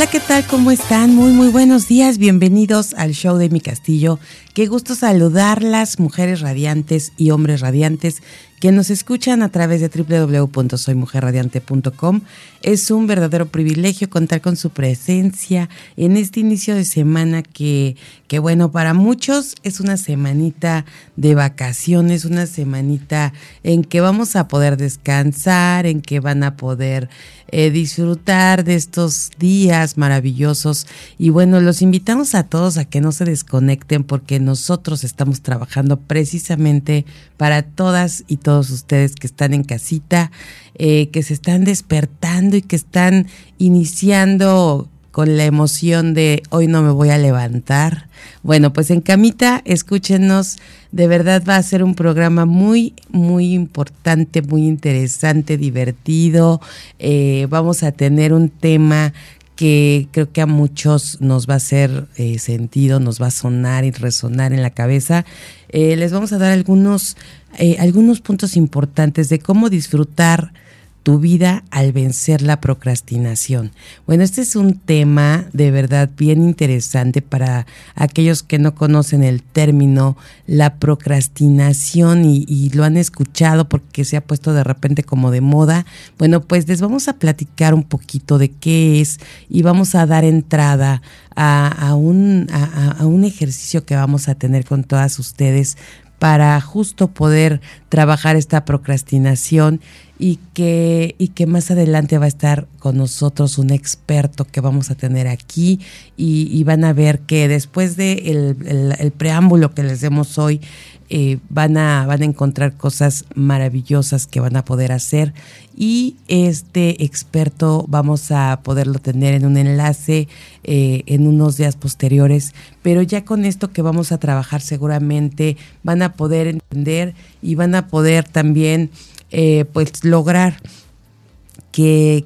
Hola, ¿qué tal? ¿Cómo están? Muy, muy buenos días. Bienvenidos al show de mi castillo. Qué gusto saludarlas, mujeres radiantes y hombres radiantes que nos escuchan a través de www.soymujerradiante.com. Es un verdadero privilegio contar con su presencia en este inicio de semana que, que bueno, para muchos es una semanita de vacaciones, una semanita en que vamos a poder descansar, en que van a poder eh, disfrutar de estos días maravillosos. Y bueno, los invitamos a todos a que no se desconecten porque nosotros estamos trabajando precisamente para todas y todos ustedes que están en casita, eh, que se están despertando y que están iniciando con la emoción de hoy no me voy a levantar. Bueno, pues en camita, escúchenos, de verdad va a ser un programa muy, muy importante, muy interesante, divertido. Eh, vamos a tener un tema que creo que a muchos nos va a hacer eh, sentido, nos va a sonar y resonar en la cabeza. Eh, les vamos a dar algunos, eh, algunos puntos importantes de cómo disfrutar tu vida al vencer la procrastinación. Bueno, este es un tema de verdad bien interesante para aquellos que no conocen el término la procrastinación y, lo han escuchado porque se ha puesto de repente como de moda. Bueno, pues les vamos a platicar un poquito de qué es y vamos a dar entrada a, un, a un ejercicio que vamos a tener con todas ustedes para justo poder trabajar esta procrastinación y que, y que más adelante va a estar con nosotros un experto que vamos a tener aquí y, van a ver que después de el, preámbulo que les demos hoy, eh, van, a, van a encontrar cosas maravillosas que van a poder hacer. Y este experto vamos a poderlo tener en un enlace eh, en unos días posteriores, pero ya con esto que vamos a trabajar seguramente van a poder entender y van a poder también eh, pues lograr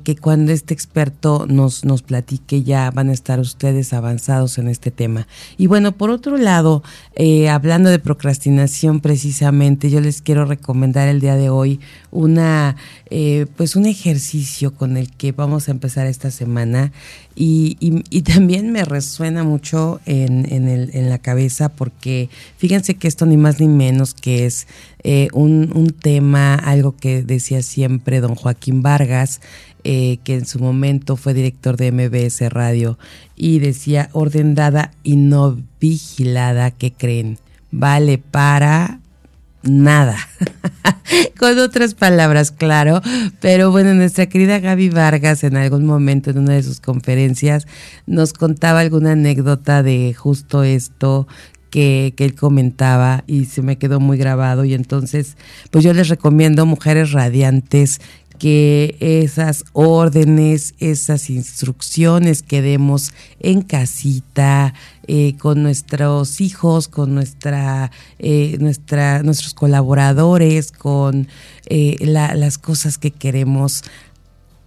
que, cuando este experto nos, nos platique ya van a estar ustedes avanzados en este tema. Y bueno, por otro lado, eh, hablando de procrastinación precisamente, yo les quiero recomendar el día de hoy una, eh, pues un ejercicio con el que vamos a empezar esta semana y, también me resuena mucho en, en, el, en, la cabeza porque fíjense que esto ni más ni menos que es eh, un, un, tema, algo que decía siempre don Joaquín Vargas, eh, que en su momento fue director de MBS Radio y decía orden dada y no vigilada, ¿qué creen? Vale para nada. Con otras palabras, claro. Pero bueno, nuestra querida Gaby Vargas en algún momento en una de sus conferencias nos contaba alguna anécdota de justo esto que, que, él comentaba y se me quedó muy grabado y entonces pues yo les recomiendo Mujeres Radiantes que esas órdenes, esas instrucciones que demos en casita, eh, con nuestros hijos, con nuestra, eh, nuestra, nuestros colaboradores, con eh, las cosas que queremos,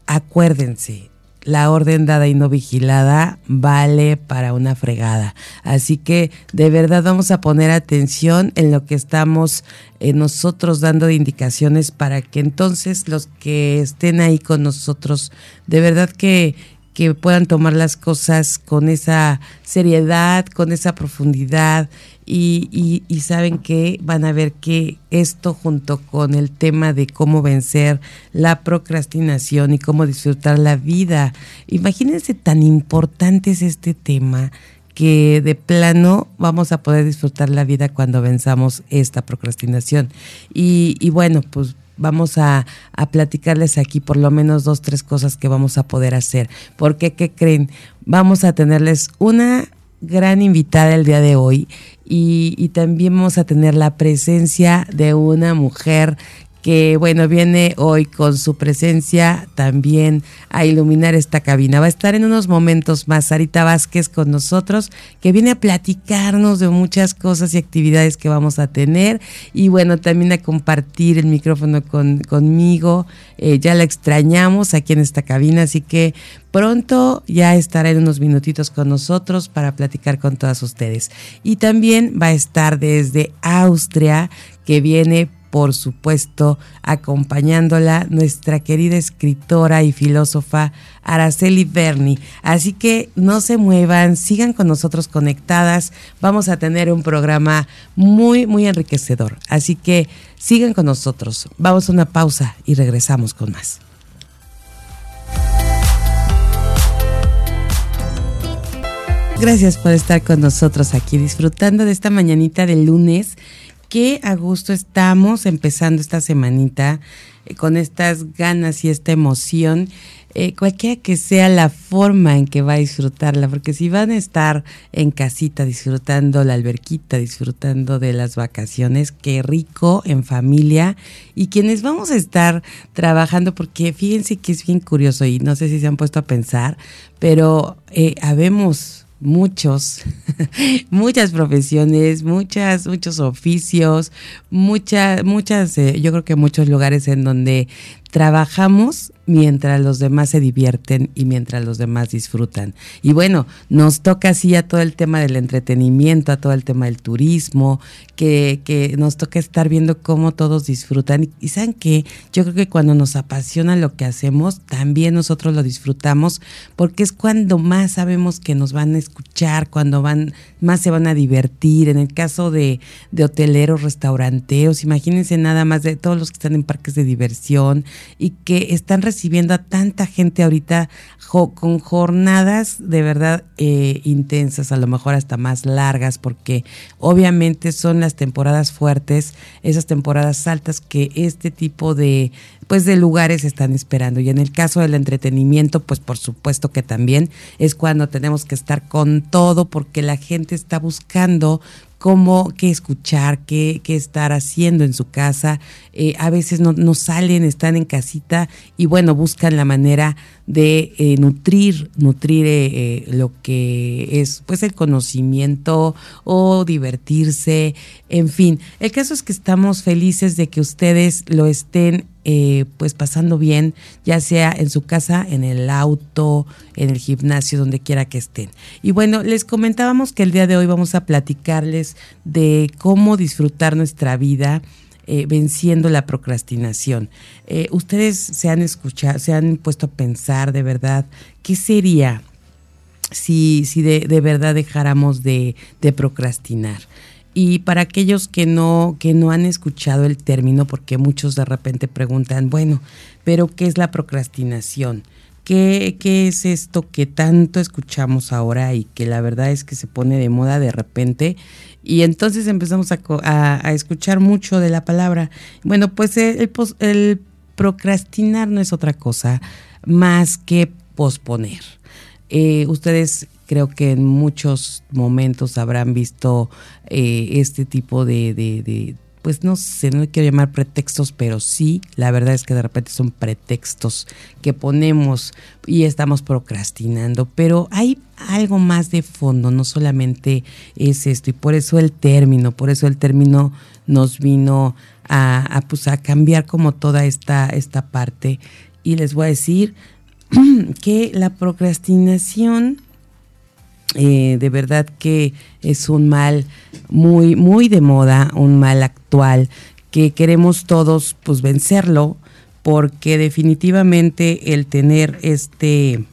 acuérdense, la orden dada y no vigilada vale para una fregada. Así que de verdad vamos a poner atención en lo que estamos eh, nosotros dando de indicaciones para que entonces los que estén ahí con nosotros, de verdad que que puedan tomar las cosas con esa seriedad, con esa profundidad y, y, saben que van a ver que esto junto con el tema de cómo vencer la procrastinación y cómo disfrutar la vida, imagínense tan importante es este tema que de plano vamos a poder disfrutar la vida cuando venzamos esta procrastinación. Y, bueno, pues vamos a, platicarles aquí por lo menos dos, tres cosas que vamos a poder hacer. Porque, ¿qué creen? Vamos a tenerles una gran invitada el día de hoy y, también vamos a tener la presencia de una mujer que bueno, viene hoy con su presencia también a iluminar esta cabina. Va a estar en unos momentos más Sarita Vázquez con nosotros, que viene a platicarnos de muchas cosas y actividades que vamos a tener y bueno, también a compartir el micrófono con, conmigo. Eh, ya la extrañamos aquí en esta cabina, así que pronto ya estará en unos minutitos con nosotros para platicar con todas ustedes. Y también va a estar desde Austria, que viene por supuesto, acompañándola nuestra querida escritora y filósofa Araceli Berni. Así que no se muevan, sigan con nosotros conectadas. Vamos a tener un programa muy, muy enriquecedor. Así que sigan con nosotros. Vamos a una pausa y regresamos con más. Gracias por estar con nosotros aquí disfrutando de esta mañanita de lunes qué a gusto estamos empezando esta semanita eh, con estas ganas y esta emoción, eh, cualquiera que sea la forma en que va a disfrutarla, porque si van a estar en casita disfrutando la alberquita, disfrutando de las vacaciones, qué rico en familia, y quienes vamos a estar trabajando, porque fíjense que es bien curioso y no sé si se han puesto a pensar, pero eh, habemos muchos, muchas profesiones, muchas, muchos oficios, muchas, muchas, eh, yo creo que muchos lugares en donde trabajamos mientras los demás se divierten y mientras los demás disfrutan. Y bueno, nos toca así a todo el tema del entretenimiento, a todo el tema del turismo, que, que nos toca estar viendo cómo todos disfrutan. Y, saben que yo creo que cuando nos apasiona lo que hacemos, también nosotros lo disfrutamos, porque es cuando más sabemos que nos van a escuchar, cuando van, más se van a divertir. En el caso de, de hoteleros, restauranteros, imagínense nada más de todos los que están en parques de diversión, y que están recibiendo a tanta gente ahorita con jornadas de verdad eh, intensas, a lo mejor hasta más largas, porque obviamente son las temporadas fuertes, esas temporadas altas que este tipo de pues de lugares están esperando. Y en el caso del entretenimiento, pues por supuesto que también es cuando tenemos que estar con todo, porque la gente está buscando cómo, qué escuchar, qué, qué estar haciendo en su casa. Eh, a veces no, no, salen, están en casita y bueno, buscan la manera de eh, nutrir, nutrir eh, lo que es pues el conocimiento o divertirse, en fin. El caso es que estamos felices de que ustedes lo estén eh, pues pasando bien, ya sea en su casa, en el auto, en el gimnasio, donde quiera que estén. Y bueno, les comentábamos que el día de hoy vamos a platicarles de cómo disfrutar nuestra vida. Eh, venciendo la procrastinación. Eh, ustedes se han escuchado, se han puesto a pensar de verdad qué sería si, si de, de verdad dejáramos de, de procrastinar. Y para aquellos que no, que no han escuchado el término, porque muchos de repente preguntan, bueno, pero ¿qué es la procrastinación? ¿Qué, ¿Qué, es esto que tanto escuchamos ahora y que la verdad es que se pone de moda de repente? Y entonces empezamos a, a, escuchar mucho de la palabra. Bueno, pues el, el procrastinar no es otra cosa más que posponer. Eh, ustedes creo que en muchos momentos habrán visto eh, este tipo de, pues no sé, no quiero llamar pretextos, pero sí, la verdad es que de repente son pretextos que ponemos y estamos procrastinando, pero hay algo más de fondo, no solamente es esto, y por eso el término, por eso el término nos vino a, a, pues, a cambiar como toda esta, esta parte. Y les voy a decir que la procrastinación eh, de verdad que es un mal muy, muy de moda, un mal actual, que queremos todos pues vencerlo, porque definitivamente el tener este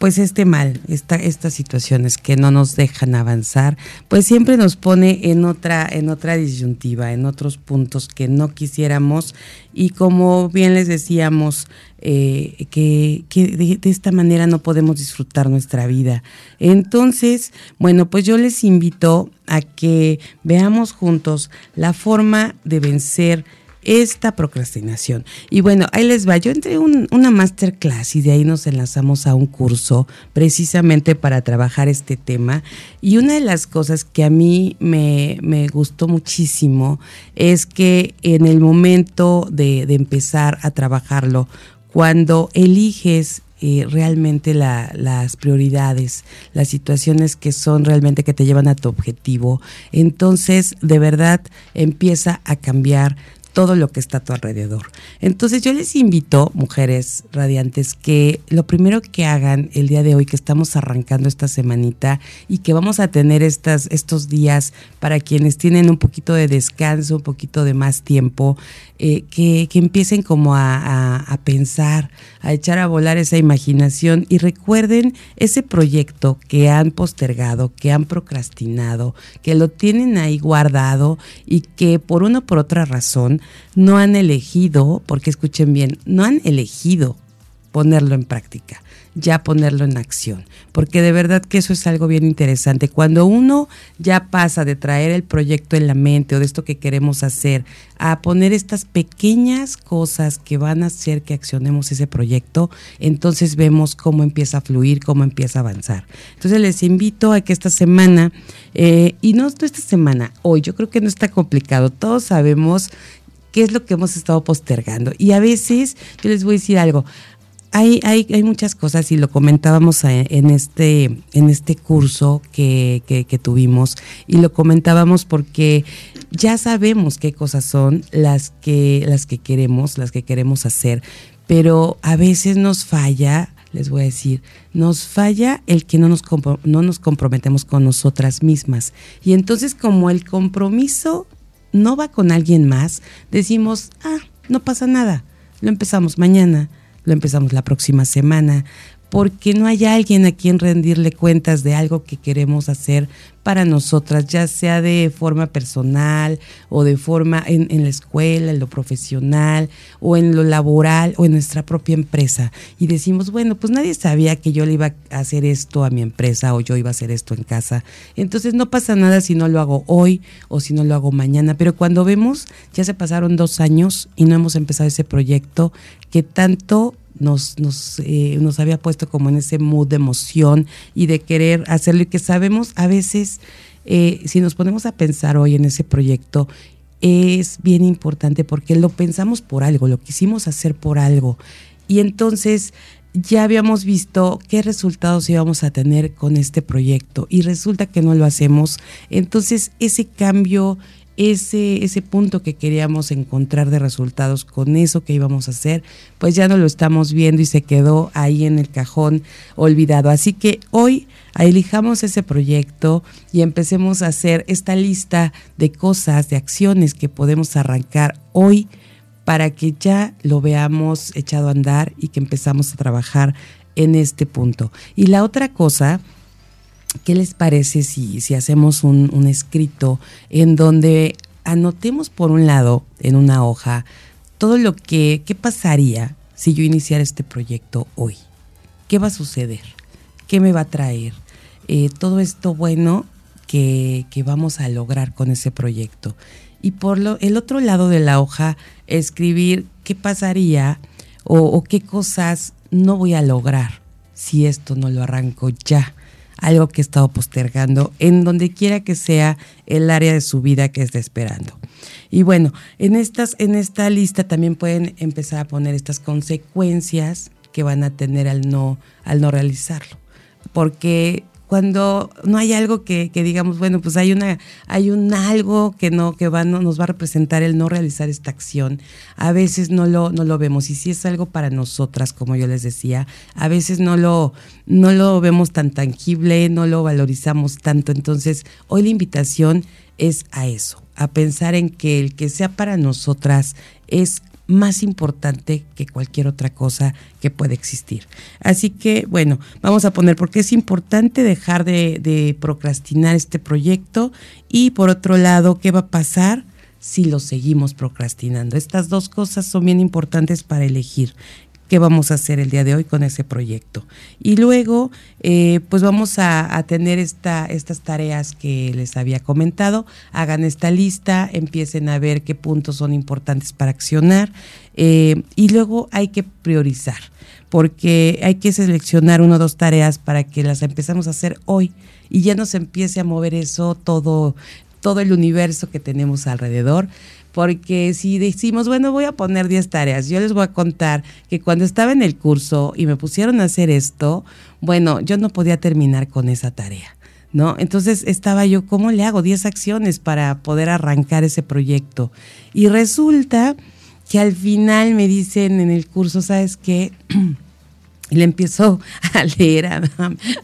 pues este mal, esta, estas situaciones que no nos dejan avanzar, pues siempre nos pone en otra, en otra disyuntiva, en otros puntos que no quisiéramos y como bien les decíamos, eh, que, de, de, esta manera no podemos disfrutar nuestra vida. Entonces, bueno, pues yo les invito a que veamos juntos la forma de vencer esta procrastinación. Y bueno, ahí les va. Yo entré un, una masterclass y de ahí nos enlazamos a un curso precisamente para trabajar este tema. Y una de las cosas que a mí me, me gustó muchísimo es que en el momento de, empezar a trabajarlo, cuando eliges eh, realmente las prioridades, las situaciones que son realmente que te llevan a tu objetivo, entonces de verdad empieza a cambiar todo lo que está a tu alrededor. Entonces yo les invito, mujeres radiantes, que lo primero que hagan el día de hoy, que estamos arrancando esta semanita y que vamos a tener estas, estos días para quienes tienen un poquito de descanso, un poquito de más tiempo, eh, que, empiecen como a, a, pensar, a echar a volar esa imaginación y recuerden ese proyecto que han postergado, que han procrastinado, que lo tienen ahí guardado y que por una o por otra razón no han elegido, porque escuchen bien, no han elegido ponerlo en práctica ya ponerlo en acción, porque de verdad que eso es algo bien interesante. Cuando uno ya pasa de traer el proyecto en la mente o de esto que queremos hacer a poner estas pequeñas cosas que van a hacer que accionemos ese proyecto, entonces vemos cómo empieza a fluir, cómo empieza a avanzar. Entonces les invito a que esta semana, eh, y no esta semana, hoy, yo creo que no está complicado, todos sabemos qué es lo que hemos estado postergando. Y a veces, yo les voy a decir algo, hay, hay, hay, muchas cosas y lo comentábamos en este, en este curso que, que, tuvimos y lo comentábamos porque ya sabemos qué cosas son las que, las que queremos, las que queremos hacer, pero a veces nos falla, les voy a decir, nos falla el que no nos, no nos comprometemos con nosotras mismas. Y entonces como el compromiso no va con alguien más, decimos, ah, no pasa nada, lo empezamos mañana lo empezamos la próxima semana, porque no hay alguien a quien rendirle cuentas de algo que queremos hacer para nosotras, ya sea de forma personal o de forma en, la escuela, en lo profesional o en lo laboral o en nuestra propia empresa. Y decimos, bueno, pues nadie sabía que yo le iba a hacer esto a mi empresa o yo iba a hacer esto en casa. Entonces no pasa nada si no lo hago hoy o si no lo hago mañana. Pero cuando vemos, ya se pasaron dos años y no hemos empezado ese proyecto que tanto nos, nos, eh, nos había puesto como en ese mood de emoción y de querer hacerlo y que sabemos a veces, eh, si nos ponemos a pensar hoy en ese proyecto, es bien importante porque lo pensamos por algo, lo quisimos hacer por algo. Y entonces ya habíamos visto qué resultados íbamos a tener con este proyecto y resulta que no lo hacemos. Entonces ese cambio ese, ese punto que queríamos encontrar de resultados con eso que íbamos a hacer, pues ya no lo estamos viendo y se quedó ahí en el cajón olvidado. Así que hoy elijamos ese proyecto y empecemos a hacer esta lista de cosas, de acciones que podemos arrancar hoy para que ya lo veamos echado a andar y que empezamos a trabajar en este punto. Y la otra cosa ¿qué les parece si, si hacemos un, un, escrito en donde anotemos por un lado en una hoja todo lo que, qué pasaría si yo iniciara este proyecto hoy? ¿Qué va a suceder? ¿Qué me va a traer? Eh, todo esto bueno que, que, vamos a lograr con ese proyecto. Y por lo, el otro lado de la hoja, escribir qué pasaría o, o qué cosas no voy a lograr si esto no lo arranco ya algo que he estado postergando en donde quiera que sea el área de su vida que esté esperando. Y bueno, en, estas, en esta lista también pueden empezar a poner estas consecuencias que van a tener al no, al no realizarlo. Porque cuando no hay algo que, digamos, bueno, pues hay una, hay un algo que no, que va, no, nos va a representar el no realizar esta acción. A veces no lo, no lo vemos. Y si es algo para nosotras, como yo les decía, a veces no lo, no lo vemos tan tangible, no lo valorizamos tanto. Entonces, hoy la invitación es a eso, a pensar en que el que sea para nosotras es más importante que cualquier otra cosa que pueda existir. Así que, bueno, vamos a poner porque es importante dejar de, procrastinar este proyecto y por otro lado, ¿qué va a pasar? si lo seguimos procrastinando. Estas dos cosas son bien importantes para elegir qué vamos a hacer el día de hoy con ese proyecto. Y luego, eh, pues vamos a, tener esta, estas tareas que les había comentado. Hagan esta lista, empiecen a ver qué puntos son importantes para accionar eh, y luego hay que priorizar porque hay que seleccionar una o dos tareas para que las empezamos a hacer hoy y ya nos empiece a mover eso todo, todo el universo que tenemos alrededor. Porque si decimos, bueno, voy a poner 10 tareas, yo les voy a contar que cuando estaba en el curso y me pusieron a hacer esto, bueno, yo no podía terminar con esa tarea. ¿No? Entonces estaba yo, ¿cómo le hago 10 acciones para poder arrancar ese proyecto? Y resulta que al final me dicen en el curso, ¿sabes qué? Le empiezo a leer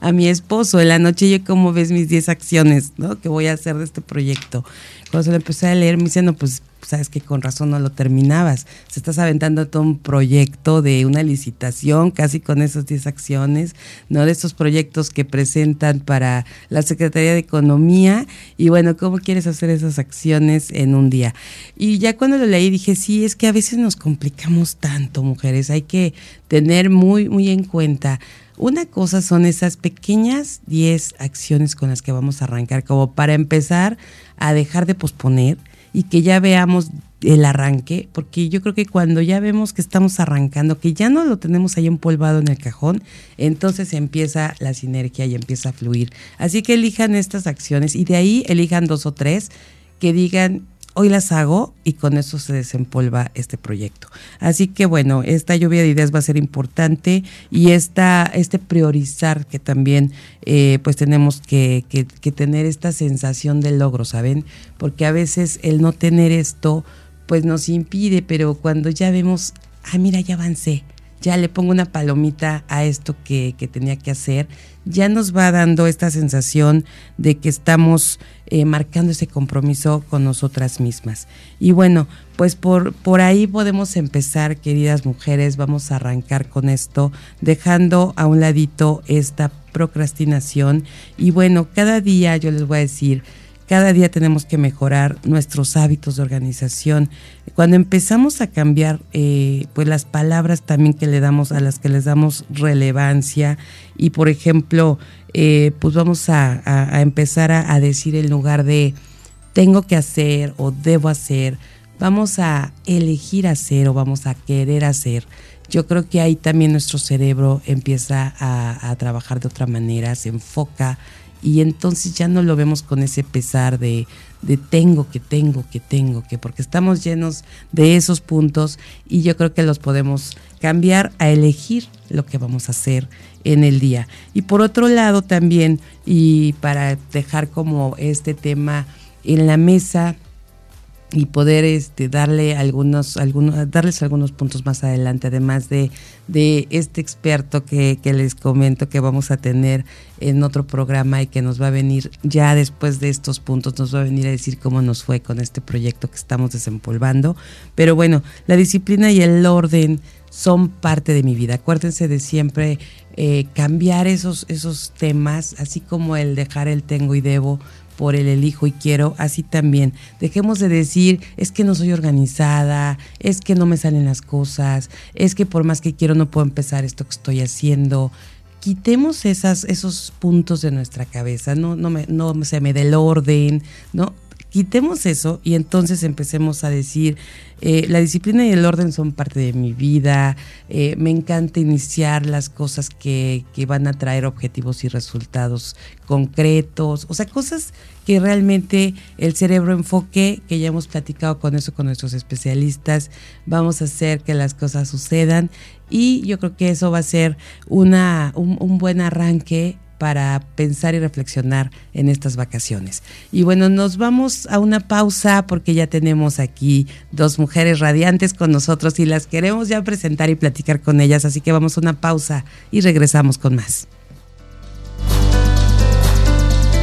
a, mi esposo en la noche, yo cómo ves mis 10 acciones, ¿no? Que voy a hacer de este proyecto. Cuando se lo empecé a leer, me dice, no, pues sabes que con razón no lo terminabas. Se estás aventando todo un proyecto de una licitación, casi con esas 10 acciones, ¿no? De estos proyectos que presentan para la Secretaría de Economía. Y bueno, ¿cómo quieres hacer esas acciones en un día? Y ya cuando lo leí dije, sí, es que a veces nos complicamos tanto, mujeres. Hay que tener muy, muy en cuenta. Una cosa son esas pequeñas 10 acciones con las que vamos a arrancar, como para empezar a dejar de posponer y que ya veamos el arranque, porque yo creo que cuando ya vemos que estamos arrancando, que ya no lo tenemos ahí empolvado en el cajón, entonces empieza la sinergia y empieza a fluir. Así que elijan estas acciones y de ahí elijan dos o tres que digan, hoy las hago y con eso se desempolva este proyecto. Así que bueno, esta lluvia de ideas va a ser importante y esta, este priorizar que también eh, pues tenemos que, que tener esta sensación de logro, ¿saben? Porque a veces el no tener esto pues nos impide, pero cuando ya vemos, ah, mira, ya avancé, ya le pongo una palomita a esto que, que tenía que hacer, ya nos va dando esta sensación de que estamos eh, marcando ese compromiso con nosotras mismas. Y bueno, pues por, por ahí podemos empezar, queridas mujeres, vamos a arrancar con esto, dejando a un ladito esta procrastinación. Y bueno, cada día yo les voy a decir, cada día tenemos que mejorar nuestros hábitos de organización. Cuando empezamos a cambiar, eh, pues las palabras también que le damos a las que les damos relevancia y, por ejemplo, eh, pues vamos a, empezar a, decir en lugar de tengo que hacer o debo hacer, vamos a elegir hacer o vamos a querer hacer. Yo creo que ahí también nuestro cerebro empieza a, a trabajar de otra manera, se enfoca y entonces ya no lo vemos con ese pesar de, de tengo, que tengo, que tengo, que porque estamos llenos de esos puntos y yo creo que los podemos cambiar a elegir lo que vamos a hacer en el día. Y por otro lado también, y para dejar como este tema en la mesa, y poder este, darle algunos, algunos, darles algunos puntos más adelante, además de, este experto que, que, les comento que vamos a tener en otro programa y que nos va a venir ya después de estos puntos, nos va a venir a decir cómo nos fue con este proyecto que estamos desempolvando. Pero bueno, la disciplina y el orden son parte de mi vida. Acuérdense de siempre eh, cambiar esos, esos temas, así como el dejar el tengo y debo por el elijo y quiero, así también. Dejemos de decir, es que no soy organizada, es que no me salen las cosas, es que por más que quiero no puedo empezar esto que estoy haciendo. Quitemos esas, esos puntos de nuestra cabeza, no, no, no se me dé el orden, ¿no? Quitemos eso y entonces empecemos a decir, eh, la disciplina y el orden son parte de mi vida, eh, me encanta iniciar las cosas que, que, van a traer objetivos y resultados concretos, o sea, cosas que realmente el cerebro enfoque, que ya hemos platicado con eso con nuestros especialistas, vamos a hacer que las cosas sucedan y yo creo que eso va a ser una, un, un buen arranque para pensar y reflexionar en estas vacaciones. Y bueno, nos vamos a una pausa porque ya tenemos aquí dos mujeres radiantes con nosotros y las queremos ya presentar y platicar con ellas, así que vamos a una pausa y regresamos con más.